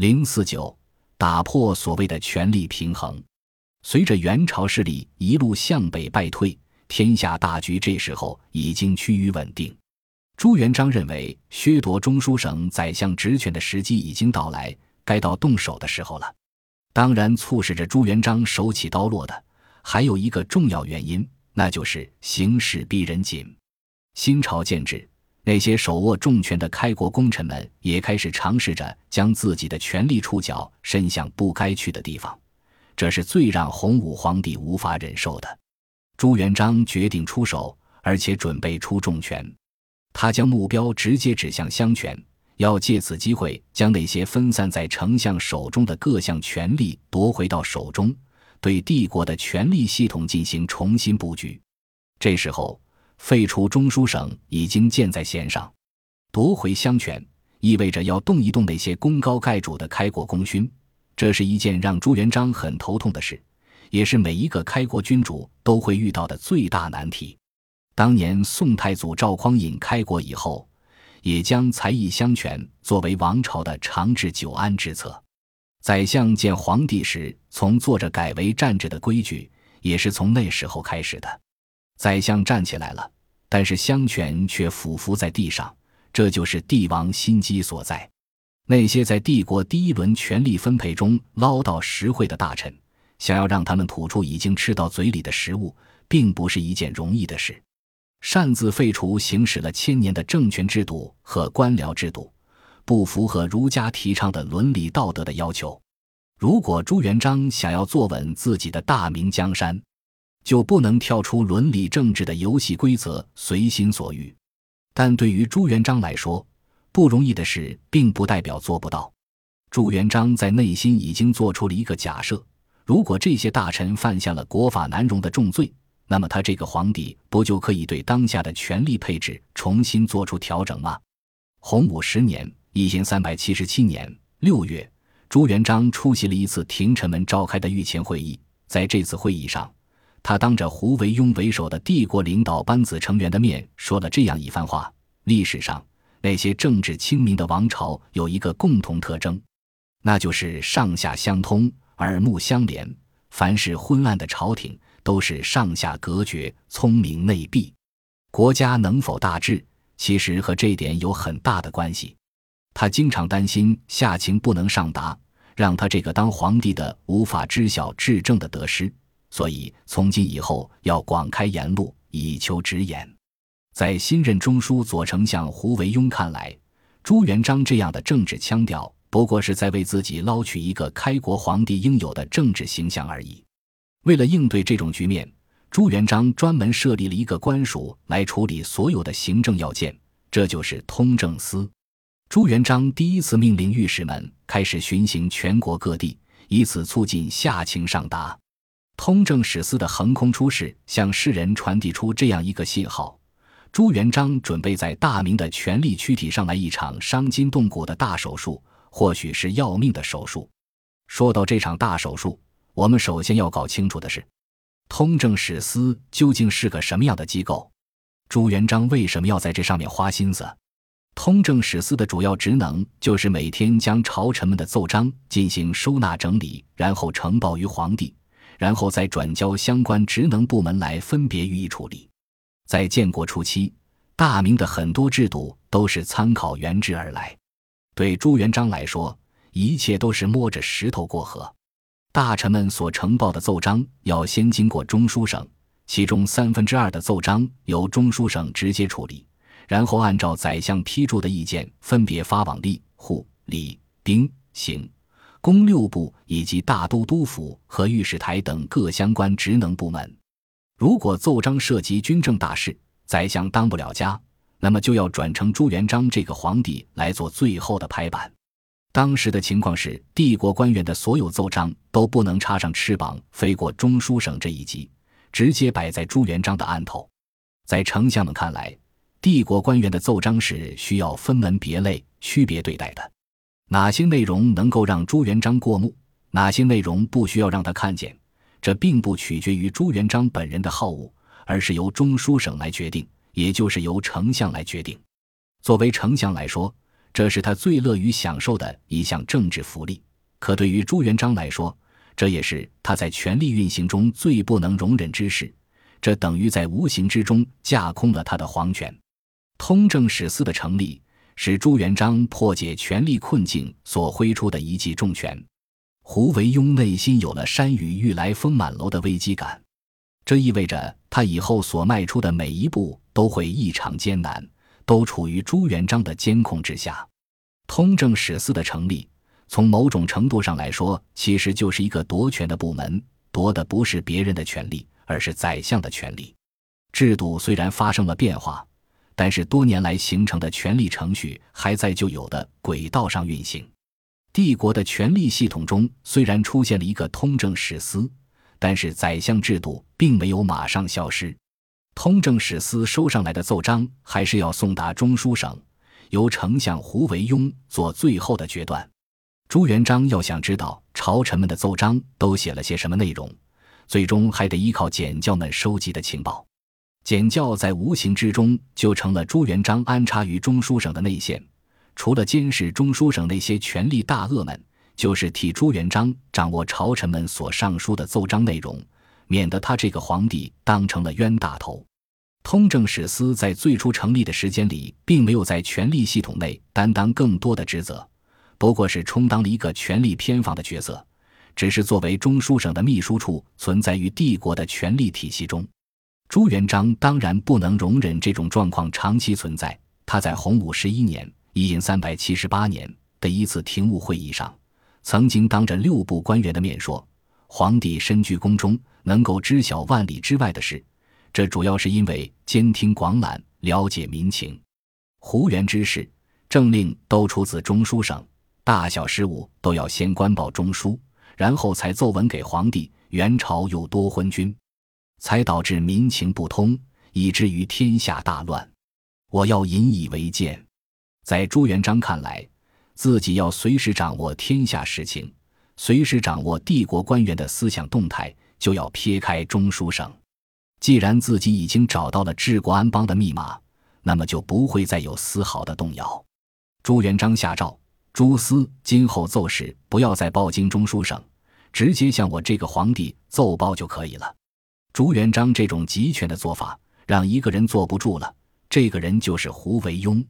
零四九，打破所谓的权力平衡。随着元朝势力一路向北败退，天下大局这时候已经趋于稳定。朱元璋认为，削夺中书省宰相职权的时机已经到来，该到动手的时候了。当然，促使着朱元璋手起刀落的，还有一个重要原因，那就是形势逼人紧。新朝建制，那些手握重权的开国功臣们也开始尝试着将自己的权力触角伸向不该去的地方。这是最让洪武皇帝无法忍受的。朱元璋决定出手，而且准备出重拳。他将目标直接指向相权，要借此机会将那些分散在丞相手中的各项权力夺回到手中，对帝国的权力系统进行重新布局。这时候，废除中书省已经箭在弦上，夺回相权意味着要动一动那些功高盖主的开国功勋。这是一件让朱元璋很头痛的事，也是每一个开国君主都会遇到的最大难题。当年宋太祖赵匡胤开国以后，也将才艺相权作为王朝的长治久安之策。宰相见皇帝时从坐着改为站着的规矩，也是从那时候开始的。宰相站起来了，但是相权却俯伏在地上，这就是帝王心机所在。那些在帝国第一轮权力分配中捞到实惠的大臣，想要让他们吐出已经吃到嘴里的食物，并不是一件容易的事。擅自废除行使了千年的政权制度和官僚制度，不符合儒家提倡的伦理道德的要求。如果朱元璋想要坐稳自己的大明江山，就不能跳出伦理政治的游戏规则，随心所欲。但对于朱元璋来说，不容易的事，并不代表做不到。朱元璋在内心已经做出了一个假设：如果这些大臣犯下了国法难容的重罪，那么他这个皇帝不就可以对当下的权力配置重新做出调整吗？洪武十年（一千三百七十七年）六月，朱元璋出席了一次廷臣们召开的御前会议。在这次会议上，他当着胡惟庸为首的帝国领导班子成员的面说了这样一番话：历史上。那些政治清明的王朝有一个共同特征，那就是上下相通、耳目相连。凡是昏暗的朝廷，都是上下隔绝、聪明内闭。国家能否大治，其实和这点有很大的关系。他经常担心下情不能上达，让他这个当皇帝的无法知晓治政的得失，所以从今以后要广开言路，以求直言。在新任中书左丞相胡惟庸看来，朱元璋这样的政治腔调，不过是在为自己捞取一个开国皇帝应有的政治形象而已。为了应对这种局面，朱元璋专门设立了一个官署来处理所有的行政要件，这就是通政司。朱元璋第一次命令御史们开始巡行全国各地，以此促进下情上达。通政使司的横空出世，向世人传递出这样一个信号。朱元璋准备在大明的权力躯体上来一场伤筋动骨的大手术，或许是要命的手术。说到这场大手术，我们首先要搞清楚的是，通政使司究竟是个什么样的机构？朱元璋为什么要在这上面花心思？通政使司的主要职能就是每天将朝臣们的奏章进行收纳整理，然后呈报于皇帝，然后再转交相关职能部门来分别予以处理。在建国初期，大明的很多制度都是参考元制而来。对朱元璋来说，一切都是摸着石头过河。大臣们所呈报的奏章要先经过中书省，其中三分之二的奏章由中书省直接处理，然后按照宰相批注的意见分别发往吏、户、礼、兵、刑、工六部以及大都督府和御史台等各相关职能部门。如果奏章涉及军政大事，宰相当不了家，那么就要转成朱元璋这个皇帝来做最后的拍板。当时的情况是，帝国官员的所有奏章都不能插上翅膀飞过中书省这一级，直接摆在朱元璋的案头。在丞相们看来，帝国官员的奏章是需要分门别类、区别对待的，哪些内容能够让朱元璋过目，哪些内容不需要让他看见。这并不取决于朱元璋本人的好恶，而是由中书省来决定，也就是由丞相来决定。作为丞相来说，这是他最乐于享受的一项政治福利。可对于朱元璋来说，这也是他在权力运行中最不能容忍之事。这等于在无形之中架空了他的皇权。通政使司的成立，是朱元璋破解权力困境所挥出的一记重拳。胡惟庸内心有了山雨欲来风满楼的危机感，这意味着他以后所迈出的每一步都会异常艰难，都处于朱元璋的监控之下。通政史司的成立，从某种程度上来说，其实就是一个夺权的部门，夺的不是别人的权利，而是宰相的权利。制度虽然发生了变化。但是多年来形成的权力程序还在旧有的轨道上运行。帝国的权力系统中虽然出现了一个通政使司，但是宰相制度并没有马上消失。通政使司收上来的奏章还是要送达中书省，由丞相胡惟庸做最后的决断。朱元璋要想知道朝臣们的奏章都写了些什么内容，最终还得依靠检校们收集的情报。检校在无形之中就成了朱元璋安插于中书省的内线，除了监视中书省那些权力大鳄们，就是替朱元璋掌握朝臣们所上书的奏章内容，免得他这个皇帝当成了冤大头。通政使司在最初成立的时间里，并没有在权力系统内担当更多的职责，不过是充当了一个权力偏房的角色，只是作为中书省的秘书处存在于帝国的权力体系中。朱元璋当然不能容忍这种状况长期存在。他在洪武十一年（一零三百七十八年）的一次廷务会议上，曾经当着六部官员的面说：“皇帝身居宫中，能够知晓万里之外的事，这主要是因为兼听广览，了解民情。胡元之事，政令都出自中书省，大小事务都要先官报中书，然后才奏文给皇帝。元朝又多昏君。”才导致民情不通，以至于天下大乱。我要引以为鉴。在朱元璋看来，自己要随时掌握天下事情，随时掌握帝国官员的思想动态，就要撇开中书省。既然自己已经找到了治国安邦的密码，那么就不会再有丝毫的动摇。朱元璋下诏：朱司今后奏事不要再报经中书省，直接向我这个皇帝奏报就可以了。朱元璋这种集权的做法，让一个人坐不住了。这个人就是胡惟庸。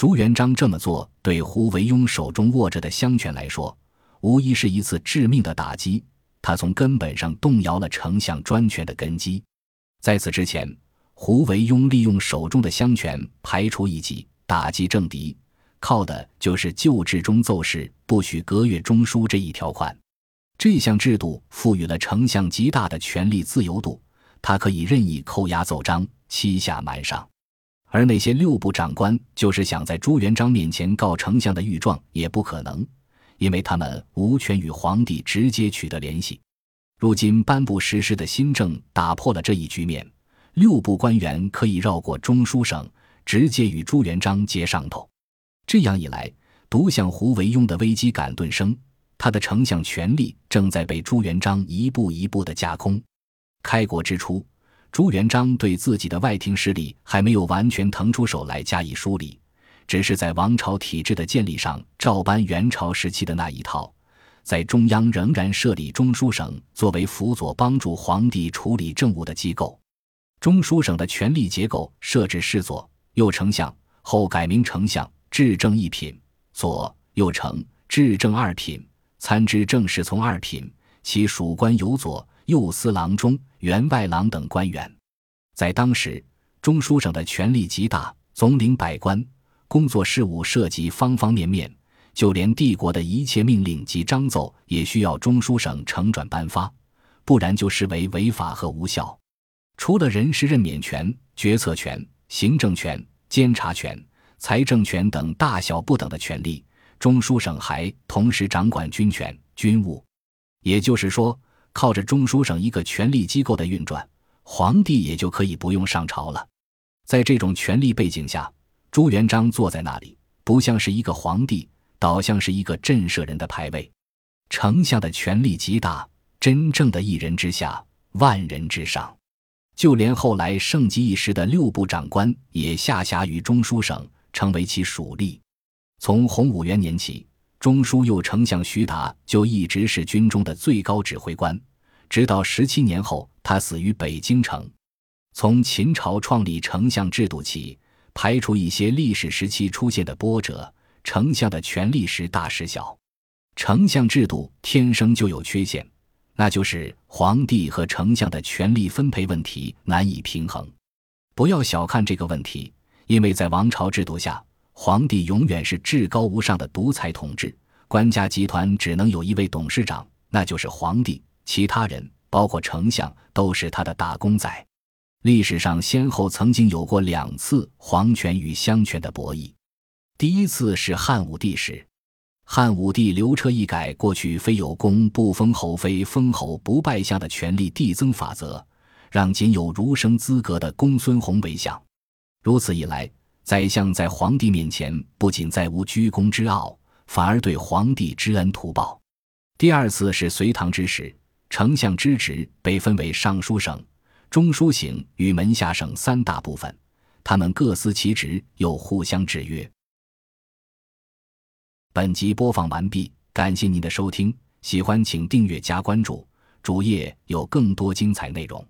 朱元璋这么做，对胡惟庸手中握着的相权来说，无疑是一次致命的打击。他从根本上动摇了丞相专权的根基。在此之前，胡惟庸利用手中的相权排除异己，打击政敌，靠的就是旧制中奏事不许隔月中书这一条款。这项制度赋予了丞相极大的权力自由度，他可以任意扣押奏章、欺下瞒上。而那些六部长官，就是想在朱元璋面前告丞相的御状，也不可能，因为他们无权与皇帝直接取得联系。如今颁布实施的新政打破了这一局面，六部官员可以绕过中书省，直接与朱元璋接上头。这样一来，独享胡惟庸的危机感顿生。他的丞相权力正在被朱元璋一步一步的架空。开国之初，朱元璋对自己的外廷势力还没有完全腾出手来加以梳理，只是在王朝体制的建立上照搬元朝时期的那一套，在中央仍然设立中书省作为辅佐帮助皇帝处理政务的机构。中书省的权力结构设置侍左右丞相，后改名丞相，治政一品；左右丞，治政二品。参知政事从二品，其属官有左右司郎中、员外郎等官员。在当时，中书省的权力极大，总领百官，工作事务涉及方方面面，就连帝国的一切命令及章奏，也需要中书省承转颁发，不然就视为违法和无效。除了人事任免权、决策权、行政权、监察权、财政权等大小不等的权利。中书省还同时掌管军权、军务，也就是说，靠着中书省一个权力机构的运转，皇帝也就可以不用上朝了。在这种权力背景下，朱元璋坐在那里，不像是一个皇帝，倒像是一个震慑人的牌位。丞相的权力极大，真正的一人之下，万人之上，就连后来盛极一时的六部长官也下辖于中书省，成为其属吏。从洪武元年起，中书右丞相徐达就一直是军中的最高指挥官，直到十七年后他死于北京城。从秦朝创立丞相制度起，排除一些历史时期出现的波折，丞相的权力时大时小。丞相制度天生就有缺陷，那就是皇帝和丞相的权力分配问题难以平衡。不要小看这个问题，因为在王朝制度下，皇帝永远是至高无上的独裁统治，官家集团只能有一位董事长，那就是皇帝，其他人包括丞相都是他的打工仔。历史上先后曾经有过两次皇权与相权的博弈，第一次是汉武帝时。汉武帝刘彻一改过去“非有功不封侯，非封侯不拜相”的权力递增法则，让仅有儒生资格的公孙弘为相。如此一来，宰相在皇帝面前不仅再无居功之傲，反而对皇帝知恩图报。第二次是隋唐之时，丞相之职被分为尚书省、中书省与门下省三大部分，他们各司其职，又互相制约。本集播放完毕，感谢您的收听，喜欢请订阅加关注，主页有更多精彩内容。